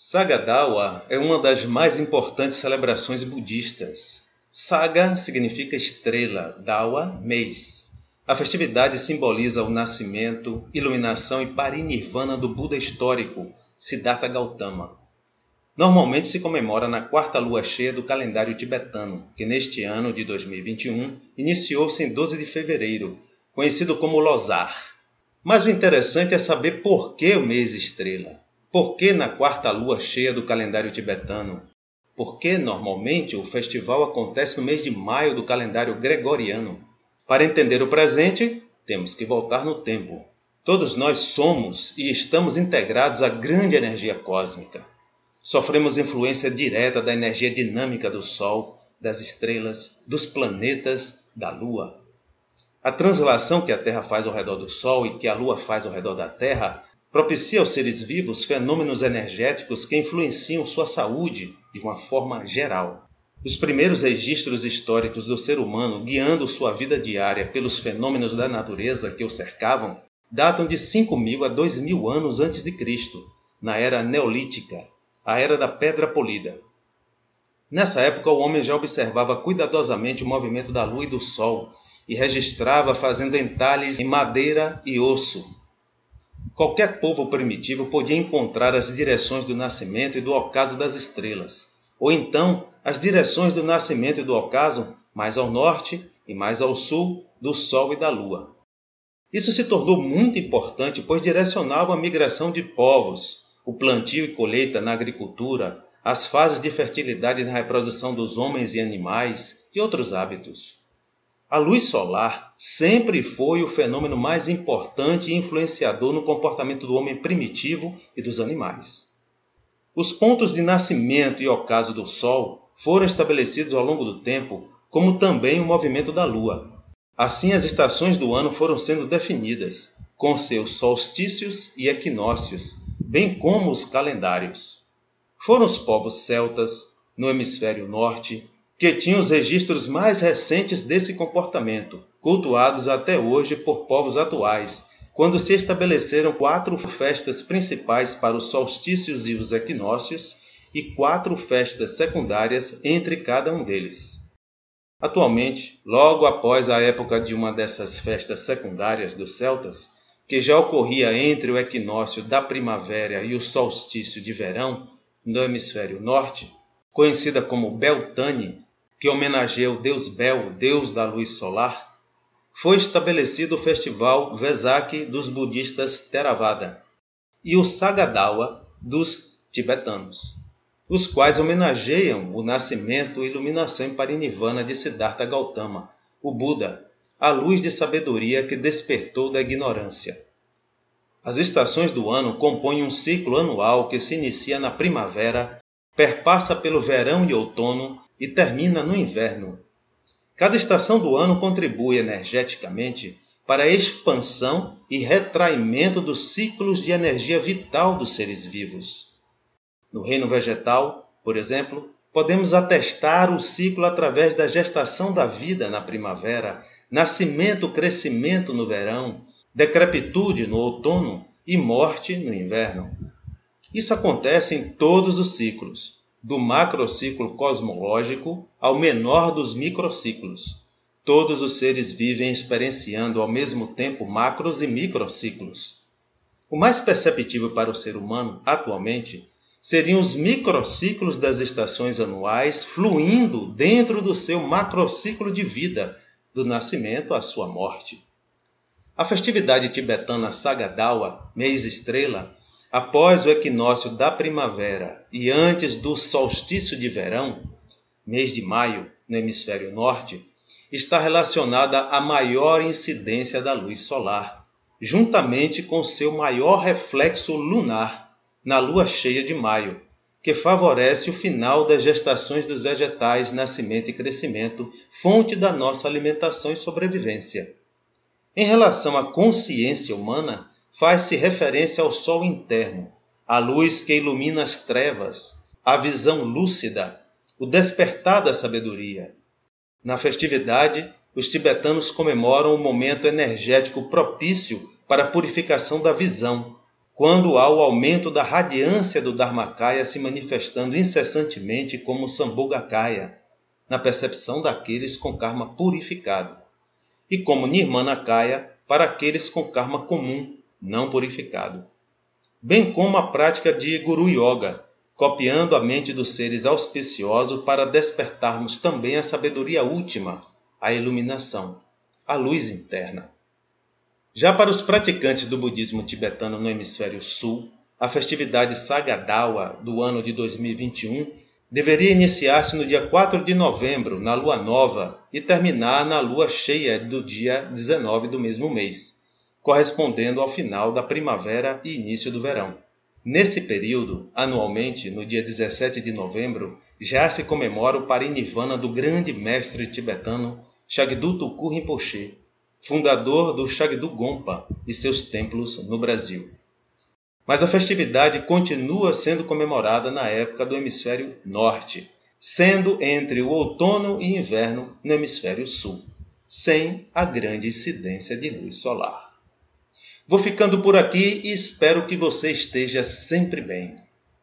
Sagadawa é uma das mais importantes celebrações budistas. Saga significa estrela, Dawa, mês. A festividade simboliza o nascimento, iluminação e parinirvana do Buda histórico, Siddhartha Gautama. Normalmente se comemora na quarta lua cheia do calendário tibetano, que neste ano de 2021 iniciou-se em 12 de fevereiro, conhecido como Losar. Mas o interessante é saber por que o mês estrela. Por que na quarta lua cheia do calendário tibetano? Porque normalmente o festival acontece no mês de maio do calendário gregoriano. Para entender o presente, temos que voltar no tempo. Todos nós somos e estamos integrados à grande energia cósmica. Sofremos influência direta da energia dinâmica do Sol, das estrelas, dos planetas, da Lua. A translação que a Terra faz ao redor do Sol e que a Lua faz ao redor da Terra propicia aos seres vivos fenômenos energéticos que influenciam sua saúde de uma forma geral. Os primeiros registros históricos do ser humano guiando sua vida diária pelos fenômenos da natureza que o cercavam datam de 5.000 a 2.000 anos antes de Cristo, na era neolítica, a era da pedra polida. Nessa época, o homem já observava cuidadosamente o movimento da lua e do sol e registrava fazendo entalhes em madeira e osso, Qualquer povo primitivo podia encontrar as direções do nascimento e do ocaso das estrelas, ou então as direções do nascimento e do ocaso mais ao norte e mais ao sul do Sol e da Lua. Isso se tornou muito importante, pois direcionava a migração de povos, o plantio e colheita na agricultura, as fases de fertilidade na reprodução dos homens e animais e outros hábitos. A luz solar sempre foi o fenômeno mais importante e influenciador no comportamento do homem primitivo e dos animais. Os pontos de nascimento e ocaso do Sol foram estabelecidos ao longo do tempo, como também o movimento da Lua. Assim, as estações do ano foram sendo definidas, com seus solstícios e equinócios, bem como os calendários. Foram os povos celtas, no hemisfério norte, que tinham os registros mais recentes desse comportamento, cultuados até hoje por povos atuais, quando se estabeleceram quatro festas principais para os solstícios e os equinócios e quatro festas secundárias entre cada um deles. Atualmente, logo após a época de uma dessas festas secundárias dos celtas, que já ocorria entre o equinócio da primavera e o solstício de verão no hemisfério norte, conhecida como Beltane, que homenageia o deus Bel, deus da luz solar, foi estabelecido o festival Vesak dos budistas Theravada e o Sagadawa dos tibetanos, os quais homenageiam o nascimento e iluminação em Parinirvana de Siddhartha Gautama, o Buda, a luz de sabedoria que despertou da ignorância. As estações do ano compõem um ciclo anual que se inicia na primavera, perpassa pelo verão e outono e termina no inverno. Cada estação do ano contribui energeticamente para a expansão e retraimento dos ciclos de energia vital dos seres vivos. No reino vegetal, por exemplo, podemos atestar o ciclo através da gestação da vida na primavera, nascimento-crescimento no verão, decrepitude no outono e morte no inverno. Isso acontece em todos os ciclos, do macrociclo cosmológico ao menor dos microciclos. Todos os seres vivem experienciando ao mesmo tempo macros e microciclos. O mais perceptível para o ser humano, atualmente, seriam os microciclos das estações anuais fluindo dentro do seu macrociclo de vida, do nascimento à sua morte. A festividade tibetana Sagadawa, mês estrela, Após o equinócio da primavera e antes do solstício de verão, mês de maio, no hemisfério norte, está relacionada à maior incidência da luz solar, juntamente com seu maior reflexo lunar na lua cheia de maio, que favorece o final das gestações dos vegetais, nascimento e crescimento, fonte da nossa alimentação e sobrevivência. Em relação à consciência humana, faz-se referência ao sol interno, a luz que ilumina as trevas, a visão lúcida, o despertar da sabedoria. Na festividade, os tibetanos comemoram o momento energético propício para a purificação da visão, quando há o aumento da radiância do Dharmakaya se manifestando incessantemente como Sambhogakaya, na percepção daqueles com karma purificado, e como Nirmanakaya para aqueles com karma comum, não purificado. Bem como a prática de Guru Yoga, copiando a mente dos seres auspiciosos para despertarmos também a sabedoria última, a iluminação, a luz interna. Já para os praticantes do budismo tibetano no hemisfério sul, a festividade Sagadawa do ano de 2021 deveria iniciar-se no dia 4 de novembro, na lua nova, e terminar na lua cheia do dia 19 do mesmo mês, correspondendo ao final da primavera e início do verão. Nesse período, anualmente, no dia 17 de novembro, já se comemora o Parinivana do grande mestre tibetano Shagdu Tuku Rinpoche, fundador do Shagdu Gompa e seus templos no Brasil. Mas a festividade continua sendo comemorada na época do hemisfério norte, sendo entre o outono e inverno no hemisfério sul, sem a grande incidência de luz solar. Vou ficando por aqui e espero que você esteja sempre bem.